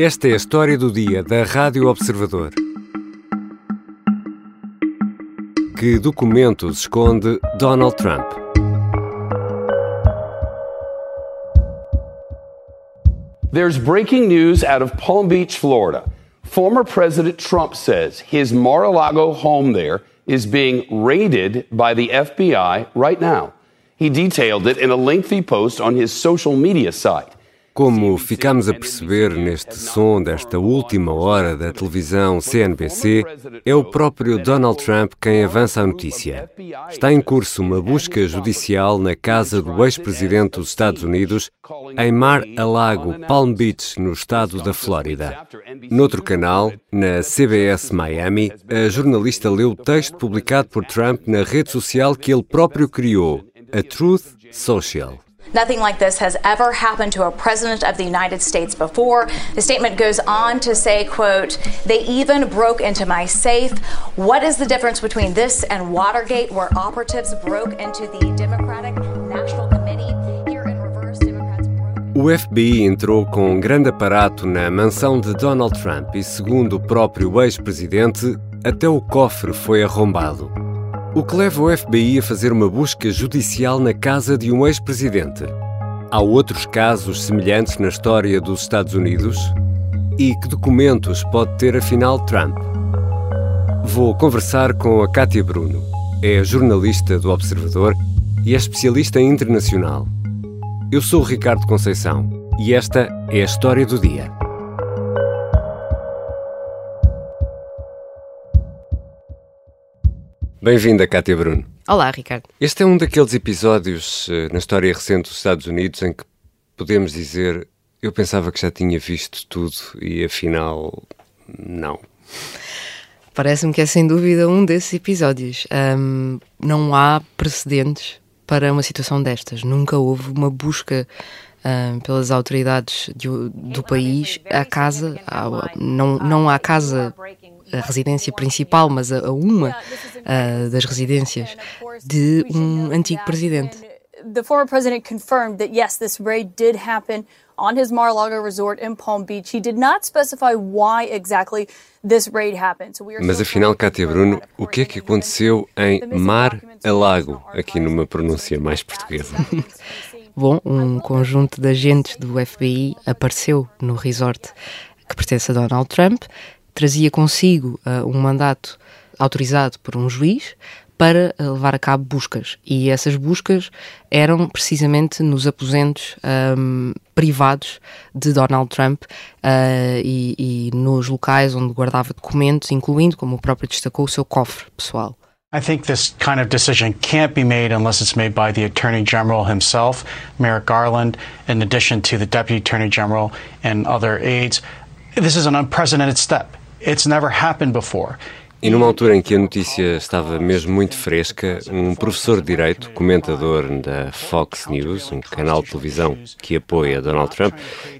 Esta é a história do dia da Rádio Observador. Que documentos esconde Donald Trump? There's breaking news out of Palm Beach, Florida. Former President Trump says his Mar a Lago home there is being raided by the FBI right now. He detailed it in a lengthy post on his social media site. Como ficamos a perceber neste som desta última hora da televisão CNBC, é o próprio Donald Trump quem avança a notícia. Está em curso uma busca judicial na casa do ex-presidente dos Estados Unidos, em Mar-a-Lago, Palm Beach, no estado da Flórida. Noutro canal, na CBS Miami, a jornalista leu o texto publicado por Trump na rede social que ele próprio criou, a Truth Social. Nothing like this has ever happened to a president of the United States before. The statement goes on to say, quote, they even broke into my safe. What is the difference between this and Watergate where operatives broke into the Democratic National Committee? Here in reverse, Democrats broke... O FBI entrou com um grande aparato na mansão de Donald Trump e, segundo o próprio ex-presidente, até o cofre foi arrombado. O que leva o FBI a fazer uma busca judicial na casa de um ex-presidente? Há outros casos semelhantes na história dos Estados Unidos? E que documentos pode ter afinal Trump? Vou conversar com a Kátia Bruno. É jornalista do Observador e é especialista internacional. Eu sou o Ricardo Conceição e esta é a história do dia. Bem-vinda, Cátia Bruno. Olá, Ricardo. Este é um daqueles episódios uh, na história recente dos Estados Unidos em que podemos dizer eu pensava que já tinha visto tudo e afinal não. Parece-me que é sem dúvida um desses episódios. Um, não há precedentes para uma situação destas. Nunca houve uma busca um, pelas autoridades de, do país à casa, não, não à casa a residência principal, mas a, a uma uh, das residências de um antigo presidente. The former president confirmed that yes, this raid did happen on his Mar-a-Lago resort in Palm Beach. He did not specify why exactly this raid happened. So we are Mas afinal, Cátia Bruno, o que é que aconteceu em Mar-a-Lago, aqui numa pronúncia mais portuguesa? Bom, um conjunto de agentes do FBI apareceu no resort que pertence a Donald Trump trazia consigo uh, um mandato autorizado por um juiz para uh, levar a cabo buscas. E essas buscas eram precisamente nos aposentos um, privados de Donald Trump uh, e, e nos locais onde guardava documentos, incluindo, como o próprio destacou, o seu cofre pessoal. I think this kind of decision can't be made unless it's made by the Attorney General himself, Merrick Garland, in addition to the Deputy Attorney General and other aides. This is an unprecedented step. It's never happened before. E numa altura em que a notícia estava mesmo muito fresca, um professor de Direito, comentador da Fox News, um canal de televisão que apoia Donald Trump,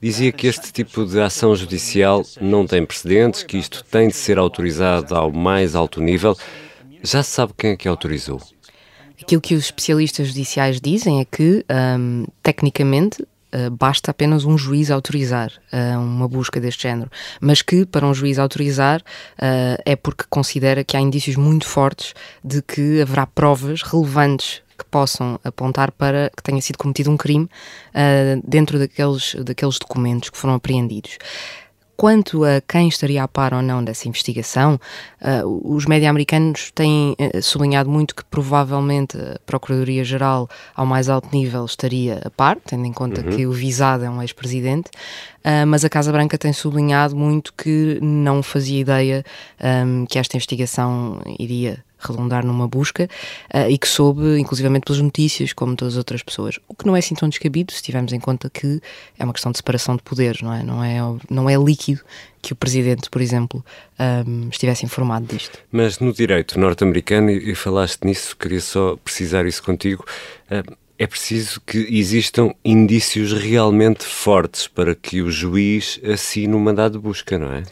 dizia que este tipo de ação judicial não tem precedentes, que isto tem de ser autorizado ao mais alto nível. Já se sabe quem é que autorizou? Aquilo que os especialistas judiciais dizem é que, um, tecnicamente, Uh, basta apenas um juiz autorizar uh, uma busca deste género, mas que para um juiz autorizar uh, é porque considera que há indícios muito fortes de que haverá provas relevantes que possam apontar para que tenha sido cometido um crime dentro daqueles, daqueles documentos que foram apreendidos. Quanto a quem estaria a par ou não dessa investigação, uh, os média americanos têm uh, sublinhado muito que provavelmente a Procuradoria-Geral, ao mais alto nível, estaria a par, tendo em conta uhum. que o visado é um ex-presidente, uh, mas a Casa Branca tem sublinhado muito que não fazia ideia um, que esta investigação iria redundar numa busca uh, e que soube, inclusivamente pelas notícias, como todas as outras pessoas. O que não é assim tão descabido, se tivermos em conta que é uma questão de separação de poderes, não é? Não é, não é líquido que o Presidente, por exemplo, um, estivesse informado disto. Mas no direito norte-americano, e falaste nisso, queria só precisar isso contigo, uh, é preciso que existam indícios realmente fortes para que o juiz assine o mandado de busca, não é?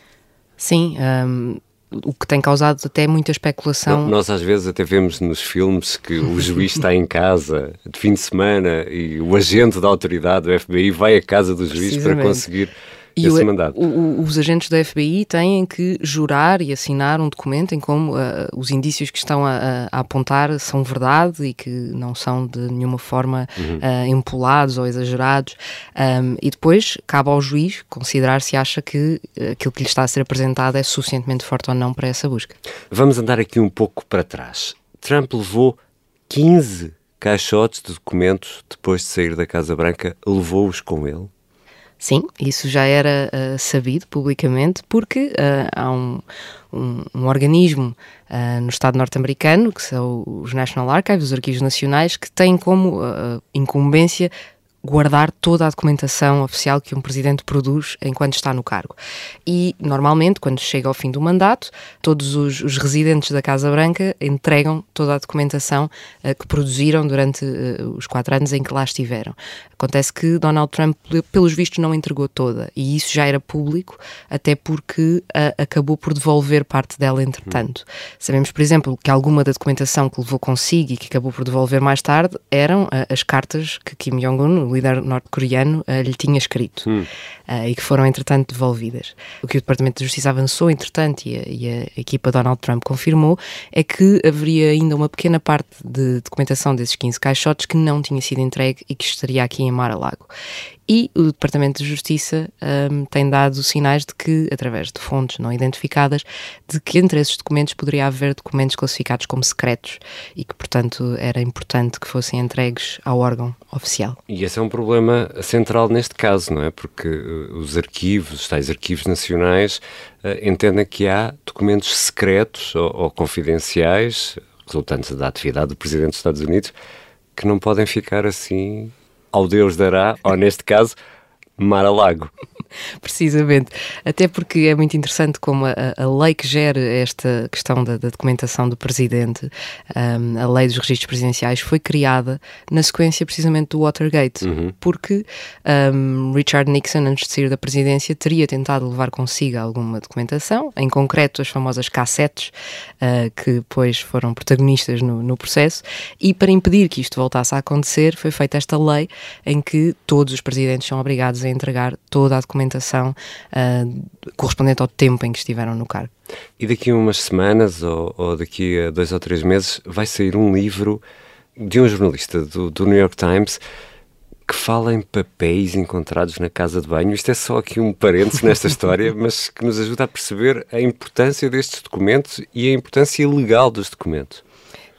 Sim, um, o que tem causado até muita especulação. Nós às vezes até vemos nos filmes que o juiz está em casa de fim de semana e o agente da autoridade do FBI vai à casa do juiz para conseguir e esse o, mandato. O, os agentes da FBI têm que jurar e assinar um documento em como uh, os indícios que estão a, a, apontar são verdade e que não são de nenhuma forma uhum. uh, empolados ou exagerados. Um, e depois cabe ao juiz considerar se acha que aquilo que lhe está a ser apresentado é suficientemente forte ou não para essa busca. Vamos andar aqui um pouco para trás. Trump levou 15 caixotes de documentos depois de sair da Casa Branca, levou-os com ele? Sim, isso já era uh, sabido publicamente, porque uh, há um, um, um organismo uh, no Estado norte-americano, que são os National Archives, os Arquivos Nacionais, que têm como incumbência guardar toda a documentação oficial que um presidente produz enquanto está no cargo. E, normalmente, quando chega ao fim do mandato, todos os, os residentes da Casa Branca entregam toda a documentação uh, que produziram durante uh, os quatro anos em que lá estiveram. Acontece que Donald Trump, pelos vistos, não entregou toda, e isso já era público, até porque uh, acabou por devolver parte dela entretanto. Hum. Sabemos, por exemplo, que alguma da documentação que levou consigo e que acabou por devolver mais tarde eram as cartas que Kim Jong-un, líder norte-coreano uh, lhe tinha escrito hum. uh, e que foram, entretanto, devolvidas. O que o Departamento de Justiça avançou, entretanto, e a, e a equipa Donald Trump confirmou, é que haveria ainda uma pequena parte de documentação desses 15 caixotes que não tinha sido entregue e que estaria aqui em Mar-a-Lago e o Departamento de Justiça um, tem dado sinais de que, através de fontes não identificadas, de que entre esses documentos poderia haver documentos classificados como secretos e que, portanto, era importante que fossem entregues ao órgão oficial. E esse é um problema central neste caso, não é? Porque uh, os arquivos, os tais arquivos nacionais, uh, entendem que há documentos secretos ou, ou confidenciais resultantes da atividade do Presidente dos Estados Unidos que não podem ficar assim ao Deus dará, ou neste caso, Mar-a-Lago. Precisamente. Até porque é muito interessante como a, a lei que gera esta questão da, da documentação do presidente, um, a lei dos registros presidenciais, foi criada na sequência precisamente do Watergate, uhum. porque um, Richard Nixon, antes de sair da presidência, teria tentado levar consigo alguma documentação, em concreto as famosas cassetes, uh, que depois foram protagonistas no, no processo, e para impedir que isto voltasse a acontecer, foi feita esta lei em que todos os presidentes são obrigados a entregar toda a documentação uh, correspondente ao tempo em que estiveram no cargo. E daqui a umas semanas ou, ou, daqui a dois ou três meses vai sair um livro de um jornalista do, do New York Times que fala em papéis encontrados na casa de banho. Isto é só aqui um parênteses nesta história, mas que nos ajuda a perceber a importância destes documentos e a importância legal dos documentos.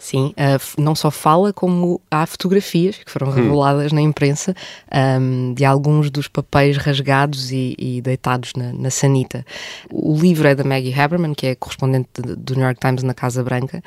Sim, uh, não só fala, como há fotografias que foram hum. reveladas hum. na imprensa um, de alguns dos papéis rasgados e, e deitados na, na, sanita. O livro é da Maggie Haberman, que é correspondente de, do New York Times na Casa Branca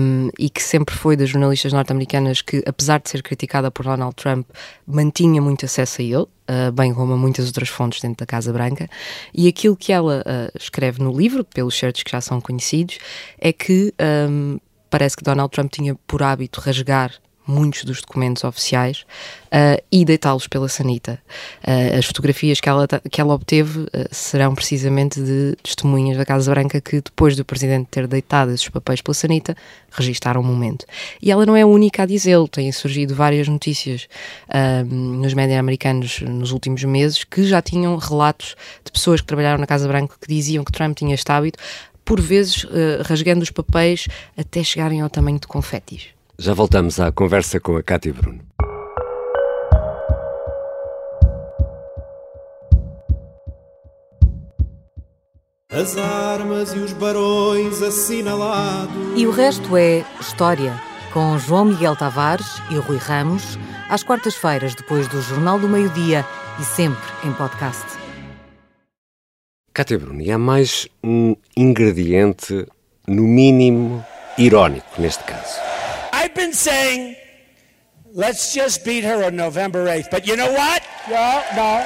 um, e que sempre foi das jornalistas norte-americanas que, apesar de ser criticada por Donald Trump, mantinha muito acesso a ele. Uh, bem como a muitas outras fontes dentro da Casa Branca, e aquilo que ela uh, escreve no livro, pelos certos que já são conhecidos, é que um, parece que Donald Trump tinha por hábito rasgar muitos dos documentos oficiais uh, e deitá-los pela sanita. Uh, as fotografias que ela, que ela obteve uh, serão precisamente de testemunhas da Casa Branca que, depois do presidente ter deitado esses papéis pela sanita, registaram o momento. E ela não é a única a dizê-lo, têm surgido várias notícias nos médias americanos nos últimos meses que já tinham relatos de pessoas que trabalharam na Casa Branca que diziam que Trump tinha este hábito por vezes uh, rasgando os papéis até chegarem ao tamanho de confetis. Já voltamos à conversa com a Cátia Bruno. As armas e os barões assinalados. E o resto é história, com João Miguel Tavares e Rui Ramos, às quartas-feiras, depois do Jornal do Meio-Dia e sempre em podcast. Cátia Bruno, e há mais um ingrediente, no mínimo, irónico neste caso. I've been saying, let's just beat her on November 8th. But you know what? No, no.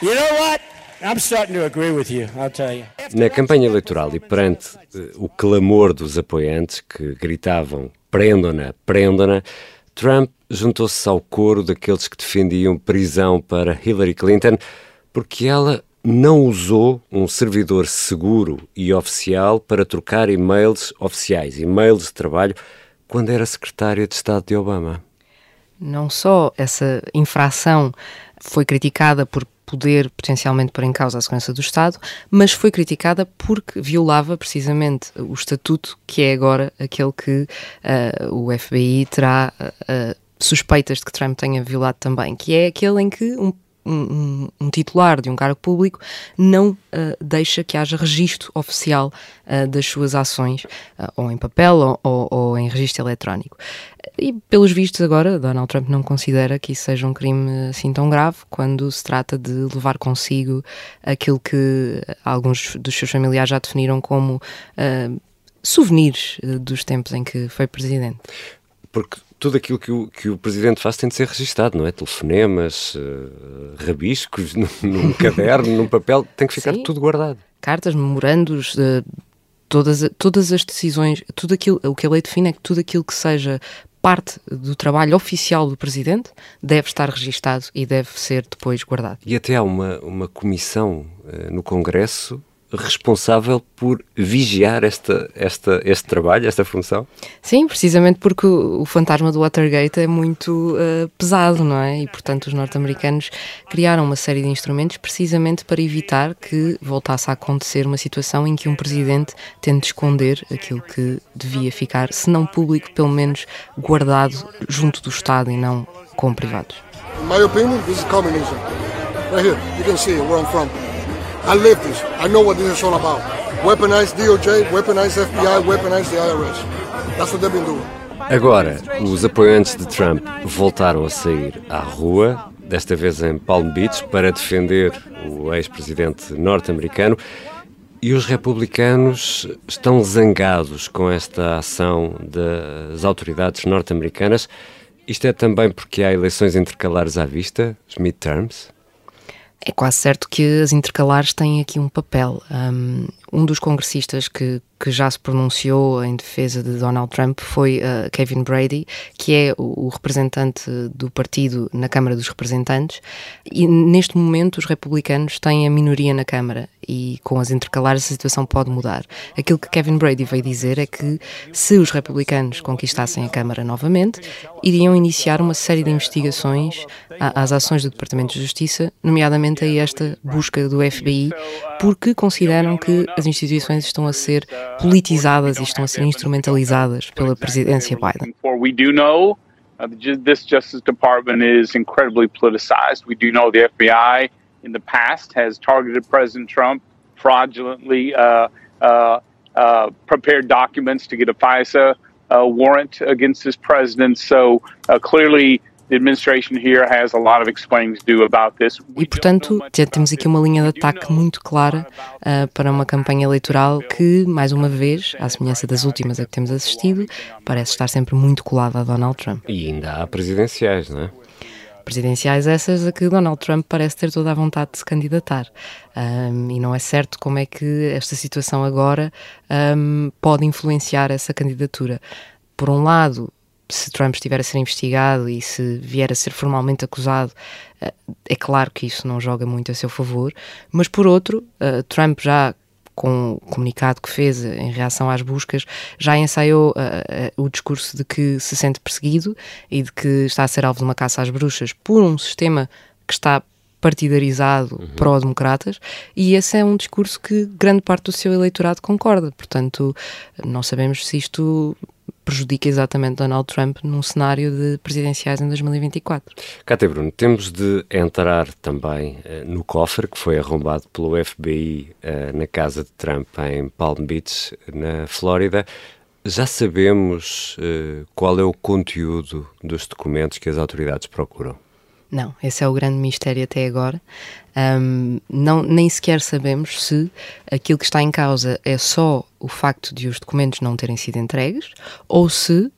You know what? I'm starting to agree with you, I'll tell you. Na campanha eleitoral e perante uh, o clamor dos apoiantes que gritavam prendam-na, prendam-na, Trump juntou-se ao coro daqueles que defendiam prisão para Hillary Clinton porque ela não usou um servidor seguro e oficial para trocar e-mails oficiais, e-mails de trabalho, quando era secretária de Estado de Obama. Não só essa infração foi criticada por poder potencialmente pôr em causa a segurança do Estado, mas foi criticada porque violava precisamente o estatuto que é agora aquele que uh, o FBI terá uh, suspeitas de que Trump tenha violado também, que é aquele em que um um, um, titular de um cargo público não uh, deixa que haja registro oficial uh, das suas ações, uh, ou em papel ou, ou, em registro eletrónico. E, pelos vistos, agora, Donald Trump não considera que isso seja um crime assim tão grave quando se trata de levar consigo aquilo que alguns dos seus familiares já definiram como souvenirs dos tempos em que foi presidente. Porque tudo aquilo que o, que o Presidente faz tem de ser registado, não é? Telefonemas, uh, rabiscos, num, num caderno, num papel, tem que ficar Sim. tudo guardado. Cartas, memorandos, uh, todas, todas as decisões, tudo aquilo, o que a lei define é que tudo aquilo que seja parte do trabalho oficial do Presidente deve estar registado e deve ser depois guardado. E até há uma, uma comissão uh, no Congresso responsável por vigiar esta, esta, este trabalho, esta função? Sim, precisamente porque o, o fantasma do Watergate é muito uh, pesado, não é? E, portanto, os norte-americanos criaram uma série de instrumentos precisamente para evitar que voltasse a acontecer uma situação em que um presidente tente esconder aquilo que devia ficar, se não público, pelo menos guardado junto do Estado e não com privados. In my opinion, this is communism. Right here, you can see where I'm from. I live this. I know what this is all about. Weaponize DOJ, weaponize FBI, weaponize the IRS. That's what they've been doing. Agora, os apoiantes de Trump voltaram a sair à rua, desta vez em Palm Beach, para defender o ex-presidente norte-americano. E os republicanos estão zangados com esta ação das autoridades norte-americanas. Isto é também porque há eleições intercalares à vista, os midterms? É quase certo que as intercalares têm aqui um papel. Um, um dos congressistas que, que já se pronunciou em defesa de Donald Trump foi uh, Kevin Brady, que é o, o, representante do partido na Câmara dos Representantes, e neste momento os republicanos têm a minoria na Câmara e com as intercalares a situação pode mudar. Aquilo que Kevin Brady veio dizer é que se os republicanos conquistassem a Câmara novamente, iriam iniciar uma série de investigações às ações do Departamento de Justiça, nomeadamente a esta busca do FBI, porque consideram que as instituições estão a ser politizadas e estão a ser instrumentalizadas pela presidência Biden. Uh, this Justice Department is incredibly politicized. We do know the FBI in the past has targeted President Trump, fraudulently uh, uh, uh, prepared documents to get a FISA uh, warrant against this president. So uh, clearly, E, portanto, temos aqui uma linha de ataque muito clara uh, para uma campanha eleitoral que, mais uma vez, à semelhança das últimas a que temos assistido, parece estar sempre muito colada a Donald Trump. E ainda há presidenciais, não é? Presidenciais essas a que Donald Trump parece ter toda a vontade de se candidatar. Um, e não é certo como é que esta situação agora um, pode influenciar essa candidatura. Por um lado, se Trump estiver a ser investigado e se vier a ser formalmente acusado, eh, é claro que isso não joga muito a seu favor, mas por outro, eh, Trump já com o comunicado que fez em reação às buscas, já ensaiou uh, uh, o discurso de que se sente perseguido e de que está a ser alvo de uma caça às bruxas por um sistema que está partidarizado uhum. pró-democratas e esse é um discurso que grande parte do seu eleitorado concorda. Portanto, não sabemos se isto prejudica exatamente Donald Trump num cenário de presidenciais em 2024. Cátia Bruno, temos de entrar também uh, no cofre que foi arrombado pelo FBI uh, eh, na casa de Trump em Palm Beach, na Flórida. Já sabemos uh, qual é o conteúdo dos documentos que as autoridades procuram? Não, esse é o grande mistério até agora. Um, não, nem sequer sabemos se aquilo que está em causa é só o facto de os documentos não terem sido entregues ou se uh,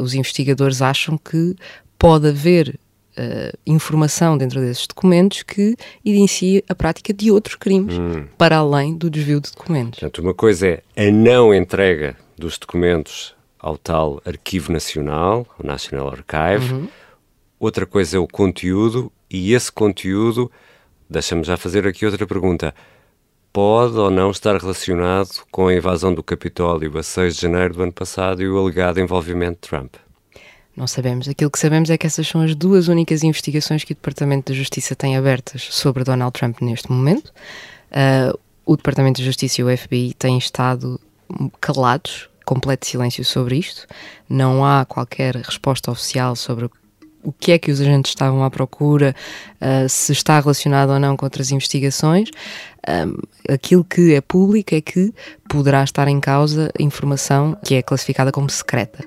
os investigadores acham que pode haver uh, informação dentro desses documentos que evidencia a prática de outros crimes hum. para além do desvio de documentos. Portanto, uma coisa é a não entrega dos documentos ao tal Arquivo Nacional, o National Archive. Uhum outra coisa é o conteúdo, e esse conteúdo, deixa-me já fazer aqui outra pergunta, pode ou não estar relacionado com a invasão do Capitólio a 6 de janeiro do ano passado e o alegado envolvimento de Trump? Não sabemos. Aquilo que sabemos é que essas são as duas únicas investigações que o Departamento de Justiça tem abertas sobre Donald Trump neste momento. Uh, o Departamento de Justiça e o FBI têm estado calados, completo silêncio sobre isto. Não há qualquer resposta oficial sobre o que é que os agentes estavam à procura, uh, se está relacionado ou não com outras investigações. Um, aquilo que é público é que poderá estar em causa informação que é classificada como secreta.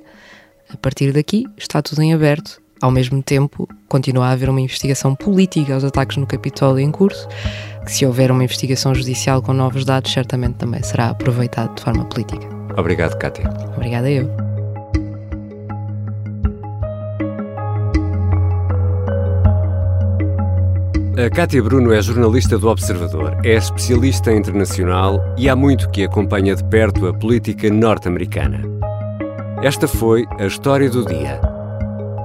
A partir daqui está tudo em aberto. Ao mesmo tempo, continua a haver uma investigação política aos ataques no Capitólio em curso, que se houver uma investigação judicial com novos dados, certamente também será aproveitado de forma política. Obrigado, Kátia. Obrigada eu. A Cátia Bruno é jornalista do Observador, é especialista internacional e há muito que acompanha de perto a política norte-americana. Esta foi a história do dia.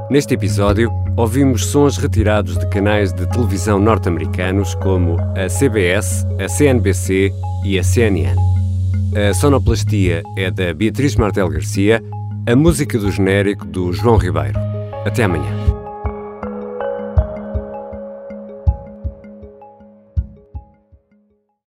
Neste episódio, ouvimos sons retirados de canais de televisão norte-americanos como a CBS, a CNBC e a CNN. A sonoplastia é da Beatriz Martel Garcia, a música do genérico do João Ribeiro. Até amanhã.